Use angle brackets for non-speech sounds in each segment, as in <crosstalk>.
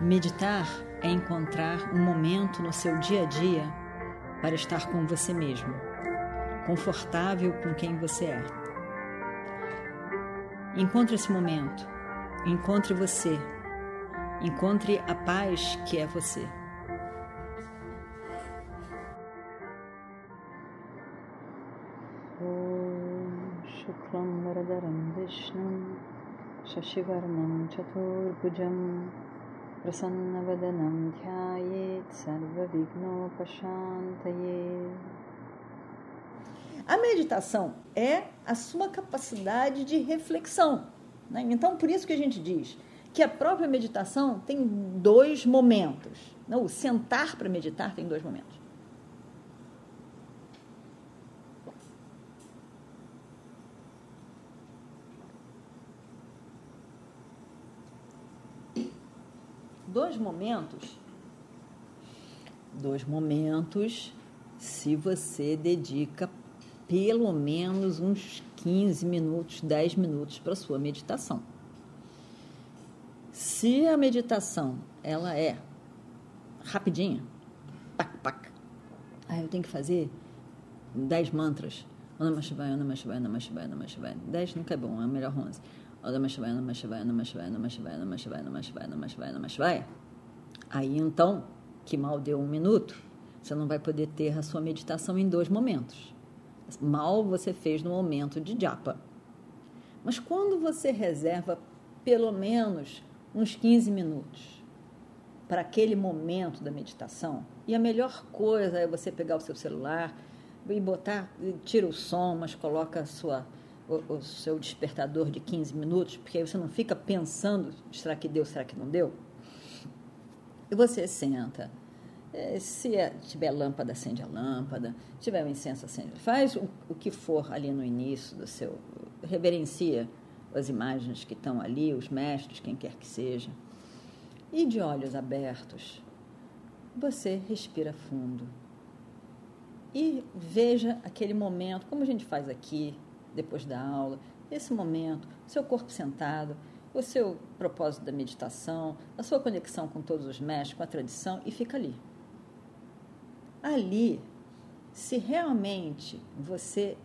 Meditar é encontrar um momento no seu dia a dia para estar com você mesmo, confortável com quem você é. Encontre esse momento, encontre você, encontre a paz que é você. Shuklam Varadaram Vishnum Shashivarnam Chaturbhujam Prasannavadanam Dhyayet Sarvavignopasantaye A meditação é a sua capacidade de reflexão. Né? Então, por isso que a gente diz que a própria meditação tem dois momentos. Né? O sentar para meditar tem dois momentos. Dois momentos, dois momentos, se você dedica pelo menos uns 15 minutos, 10 minutos para sua meditação. Se a meditação ela é rapidinha, pac, pac, aí eu tenho que fazer 10 mantras. Namah Shivaya, Namah Shivaya, Namah Shivaya, Namah Shivaya. 10 nunca é bom, é melhor 11. Aí então, que mal deu um minuto, você não vai poder ter a sua meditação em dois momentos. Mal você fez no momento de japa. Mas quando você reserva pelo menos uns 15 minutos para aquele momento da meditação, e a melhor coisa é você pegar o seu celular e botar, tira o som, mas coloca a sua o, o, seu despertador de 15 minutos, porque aí você não fica pensando, será que deu, será que não deu? E você senta. É, se é, tiver lâmpada, acende a lâmpada. Se tiver um incenso, acende. Faz o, o que for ali no início do seu. Reverencia as imagens que estão ali, os mestres, quem quer que seja. E de olhos abertos, você respira fundo. E veja aquele momento, como a gente faz aqui, depois da aula, esse momento, seu corpo sentado, o seu propósito da meditação, a sua conexão com todos os mestres, com a tradição, e fica ali. Ali, se realmente você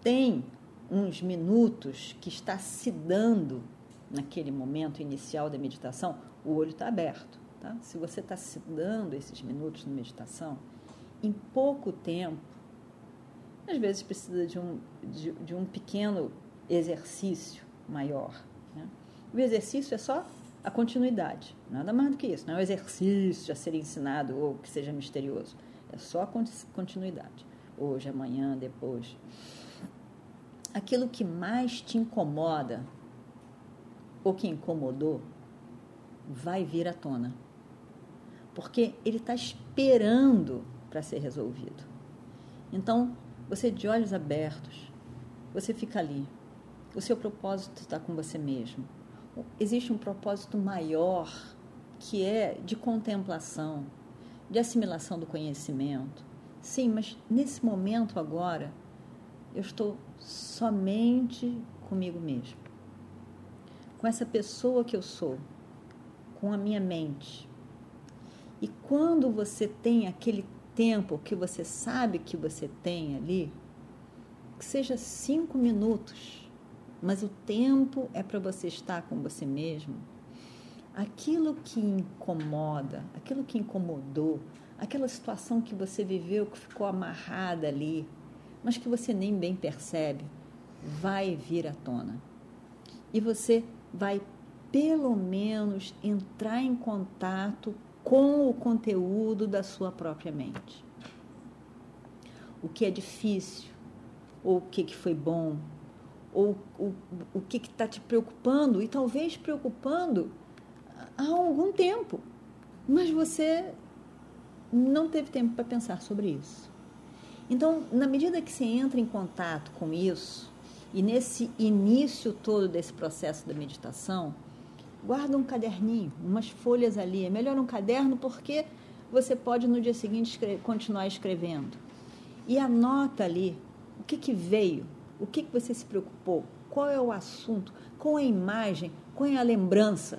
tem uns minutos que está se dando naquele momento inicial da meditação, o olho está aberto. Tá? Se você está se dando esses minutos de meditação, em pouco tempo às vezes precisa de um, de, de um pequeno exercício maior. Né? O exercício é só a continuidade, nada mais do que isso. Não é um exercício a ser ensinado ou que seja misterioso. É só a continuidade. Hoje, amanhã, depois. Aquilo que mais te incomoda ou que incomodou vai vir à tona. Porque ele está esperando para ser resolvido. Então, você de olhos abertos, você fica ali. O seu propósito está com você mesmo. Existe um propósito maior que é de contemplação, de assimilação do conhecimento. Sim, mas nesse momento agora, eu estou somente comigo mesmo. Com essa pessoa que eu sou, com a minha mente. E quando você tem aquele tempo que você sabe que você tem ali, que seja cinco minutos, mas o tempo é para você estar com você mesmo. Aquilo que incomoda, aquilo que incomodou, aquela situação que você viveu que ficou amarrada ali, mas que você nem bem percebe, vai vir à tona. E você vai pelo menos entrar em contato com o conteúdo da sua própria mente. O que é difícil, ou o que, que foi bom, ou o, o que está te preocupando, e talvez preocupando há algum tempo, mas você não teve tempo para pensar sobre isso. Então, na medida que você entra em contato com isso, e nesse início todo desse processo da meditação, guarda um caderninho, umas folhas ali. É melhor um caderno porque você pode no dia seguinte escrever, continuar escrevendo. E anota ali o que, que veio, o que, que você se preocupou, qual é o assunto, qual é a imagem, qual é a lembrança.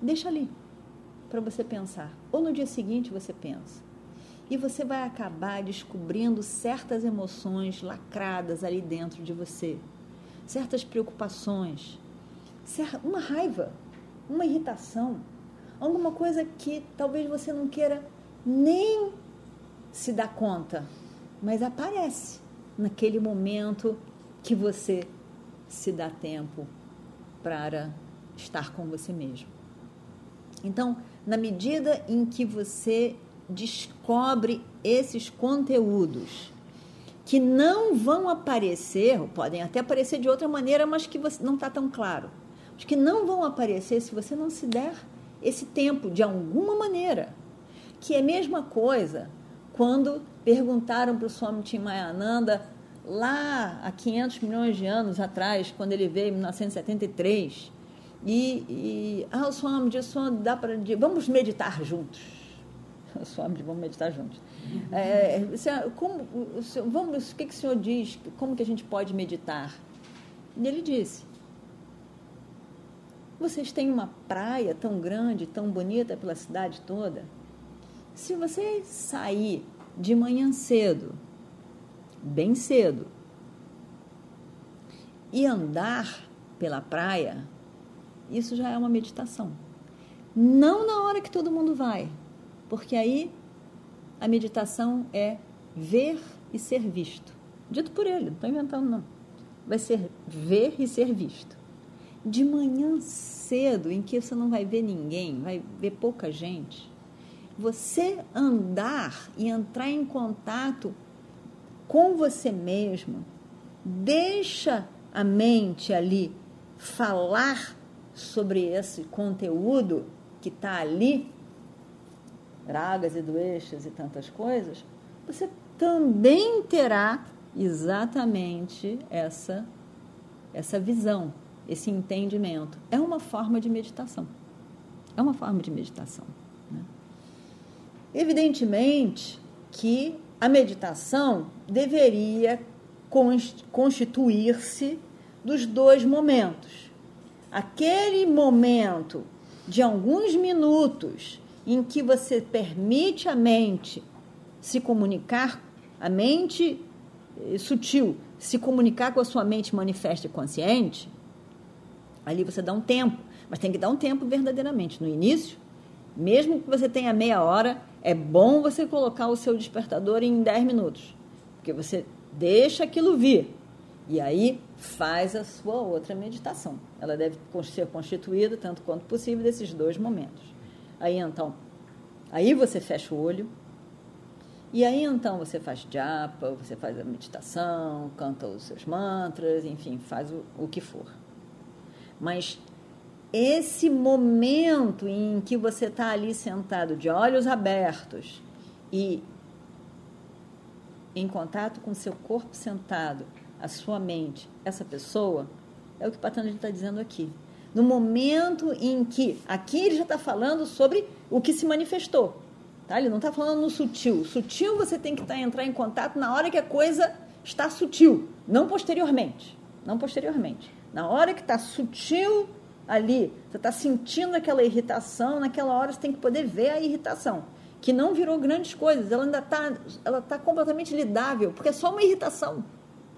Deixa ali. para você pensar. Ou no dia seguinte você pensa. E você vai acabar descobrindo certas emoções lacradas ali dentro de você, certas preocupações, uma raiva, uma irritação, alguma coisa que talvez você não queira nem se dar conta, mas aparece naquele momento que você se dá tempo para estar com você mesmo. Então, na medida em que você descobre esses conteúdos que não vão aparecer, podem até aparecer de outra maneira, mas que você não está tão claro, os que não vão aparecer se você não se der esse tempo de alguma maneira, que é a mesma coisa quando perguntaram para o Swami Chimayananda lá há 500 milhões de anos atrás, quando ele veio em 1973, e, e ah, o Swami disse, dá para vamos meditar juntos. <laughs> O Swami vamos meditar juntos. É, como, vamos, o que, que o senhor diz? Como que a gente pode meditar? E ele disse, vocês têm uma praia tão grande, tão bonita pela cidade toda. Se você sair de manhã cedo, bem cedo, e andar pela praia, isso já é uma meditação. Não na hora que todo mundo vai, porque aí a meditação é ver e ser visto. Dito por ele, não estou inventando, não. Vai ser ver e ser visto de manhã cedo, em que você não vai ver ninguém, vai ver pouca gente, você andar e entrar em contato com você mesmo, deixa a mente ali falar sobre esse conteúdo que está ali, dragas e doeixas e tantas coisas, você também terá exatamente essa, essa visão esse entendimento. É uma forma de meditação. É uma forma de meditação. Né? Evidentemente que a meditação deveria constituir-se dos dois momentos. Aquele momento de alguns minutos em que você permite a mente se comunicar, a mente eh, sutil, se comunicar com a sua mente manifesta e consciente, Ali você dá um tempo, mas tem que dar um tempo verdadeiramente. No início, mesmo que você tenha meia hora, é bom você colocar o seu despertador em 10 minutos, porque você deixa aquilo vir e aí faz a sua outra meditação. Ela deve ser constituída, tanto quanto possível, desses dois momentos. Aí então, aí você fecha o olho, e aí então você faz japa, você faz a meditação, canta os seus mantras, enfim, faz o, o que for. Mas esse momento em que você está ali sentado de olhos abertos e em contato com seu corpo sentado, a sua mente, essa pessoa, é o que Patanjali está dizendo aqui. No momento em que, aqui ele já está falando sobre o que se manifestou, tá? ele não está falando no sutil. Sutil você tem que tá, entrar em contato na hora que a coisa está sutil, não posteriormente. Não posteriormente. Na hora que está sutil ali, você está sentindo aquela irritação, naquela hora você tem que poder ver a irritação, que não virou grandes coisas, ela ainda está ela tá completamente lidável, porque é só uma irritação,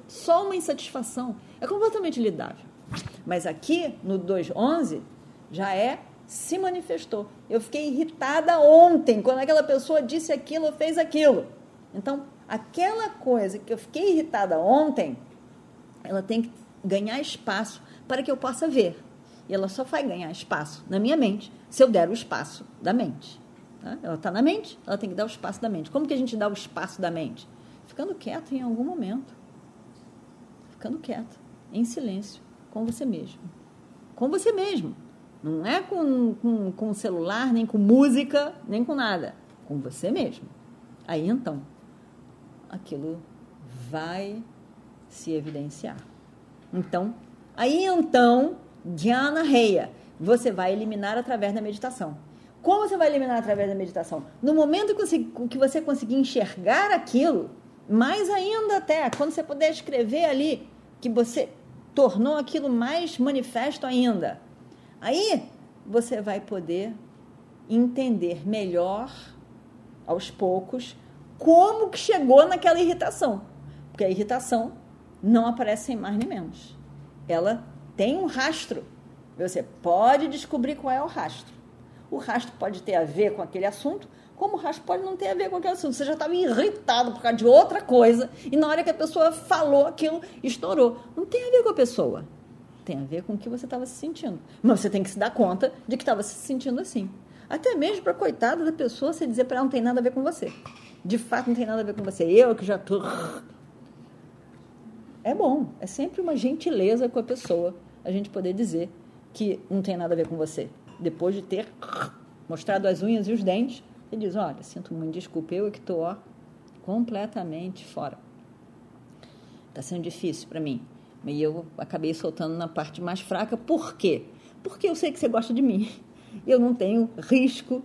só uma insatisfação, é completamente lidável. Mas aqui, no 2.11, já é se manifestou. Eu fiquei irritada ontem, quando aquela pessoa disse aquilo fez aquilo. Então, aquela coisa que eu fiquei irritada ontem, ela tem que ganhar espaço para que eu possa ver. E ela só vai ganhar espaço na minha mente se eu der o espaço da mente. Tá? Ela está na mente, ela tem que dar o espaço da mente. Como que a gente dá o espaço da mente? Ficando quieto em algum momento. Ficando quieto, em silêncio, com você mesmo. Com você mesmo. Não é com, com, com celular, nem com música, nem com nada. Com você mesmo. Aí então, aquilo vai se evidenciar. Então, aí então, Dhyana Reia, você vai eliminar através da meditação. Como você vai eliminar através da meditação? No momento que você conseguir enxergar aquilo, mais ainda até, quando você puder escrever ali que você tornou aquilo mais manifesto ainda. Aí você vai poder entender melhor, aos poucos, como que chegou naquela irritação. Porque a irritação não aparece sem mais nem menos. Ela tem um rastro. Você pode descobrir qual é o rastro. O rastro pode ter a ver com aquele assunto, como o rastro pode não ter a ver com aquele assunto. Você já estava irritado por causa de outra coisa, e na hora que a pessoa falou aquilo, estourou. Não tem a ver com a pessoa. Tem a ver com o que você estava se sentindo. Mas você tem que se dar conta de que estava se sentindo assim. Até mesmo para coitada da pessoa você dizer para ela não tem nada a ver com você de fato não tem nada a ver com você. Eu que já tô. É bom, é sempre uma gentileza com a pessoa a gente poder dizer que não tem nada a ver com você. Depois de ter mostrado as unhas e os dentes, ele diz: Olha, sinto muito, desculpa, eu é que estou completamente fora. Está sendo difícil para mim. E eu acabei soltando na parte mais fraca. Por quê? Porque eu sei que você gosta de mim. Eu não tenho risco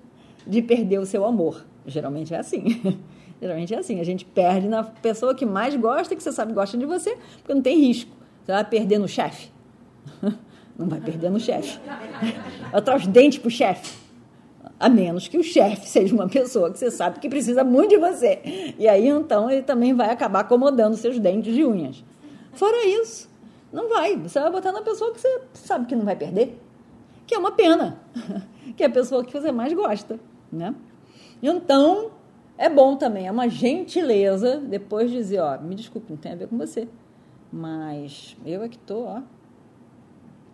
de perder o seu amor. Geralmente é assim. <laughs> Geralmente é assim. A gente perde na pessoa que mais gosta, que você sabe gosta de você, porque não tem risco. Você vai perder no chefe. <laughs> Não vai perder no chefe. <laughs> Vai os dentes pro chefe. A menos que o chefe seja uma pessoa que você sabe que precisa muito de você. E aí, então, ele também vai acabar acomodando seus dentes de unhas. Fora isso, não vai. Você vai botar na pessoa que você sabe que não vai perder. Que é uma pena. Que é a pessoa que você mais gosta, né? Então, é bom também, é uma gentileza depois dizer, ó, me desculpe, não tem a ver com você, mas eu é que tô, ó,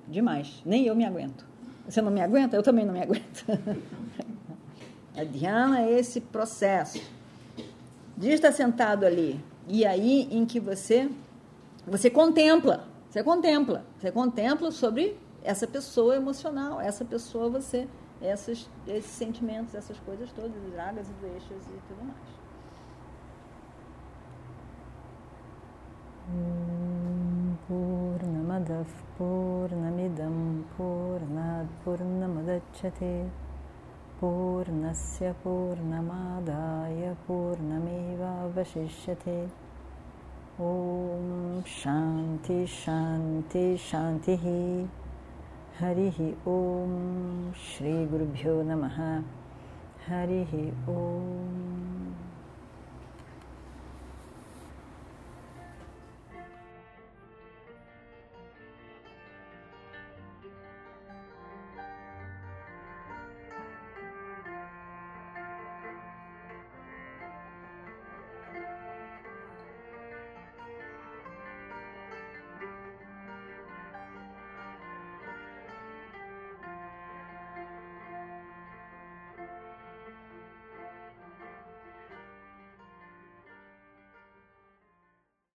demais. Nem eu me aguento. Você não me aguenta? Eu também não me aguento. <laughs> a Diana é esse processo de estar sentado ali e aí em que você você contempla, você contempla, você contempla sobre essa pessoa emocional, essa pessoa você essas, esses sentimentos, essas coisas todas, os ragas e doeixas e tudo mais. पूर्णमदः पूर्णमिदं पूर्णात् पूर्णमुदच्छते पूर्णस्य पूर्णमादाय पूर्णमेवावशिष्यते ॐ शान्ति शान्ति शान्तिः हरिः ॐ श्रीगुरुभ्यो नमः। हरिः ॐ